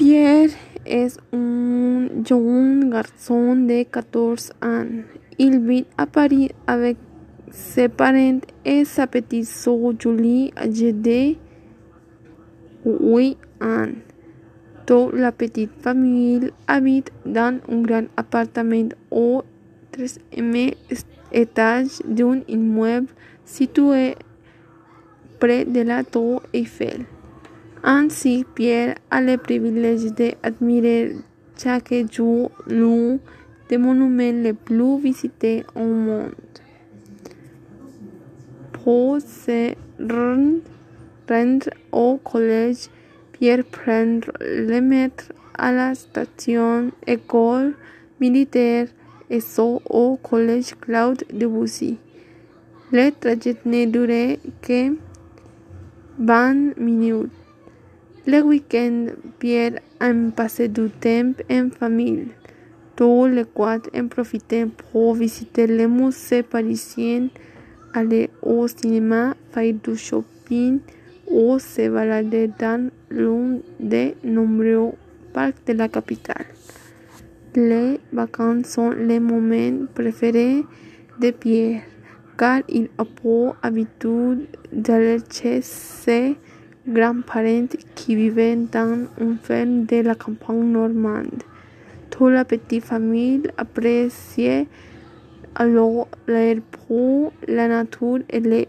Pierre es un jeune garçon de 14 ans. Il vit à Paris avec ses parents et sa petite sœur Julie, âgée de 8 ans. Toute la petite famille habite dans un grand appartement au troisième étage d'un immeuble situé près de la Tour Eiffel. Ainsi, Pierre a le privilège d'admirer chaque jour l'un des monuments les plus visités au monde. Pour se rendre au collège, Pierre prend le métro à la station École militaire et au collège Claude Debussy. Le trajet ne dure que 20 minutes. Le week-end, Pierre aime passer du temps en famille, tous les quatre en profitent pour visiter les musées parisiens, aller au cinéma, faire du shopping ou se balader dans l'un des nombreux parcs de la capitale. Les vacances sont les moments préférés de Pierre, car il a pour habitude d'aller chez grands-parents qui vivaient dans une ferme de la campagne normande. Toute la petite famille appréciait alors l'air pur, la nature et le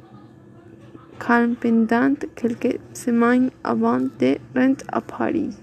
calme pendant quelques semaines avant de rentrer à Paris.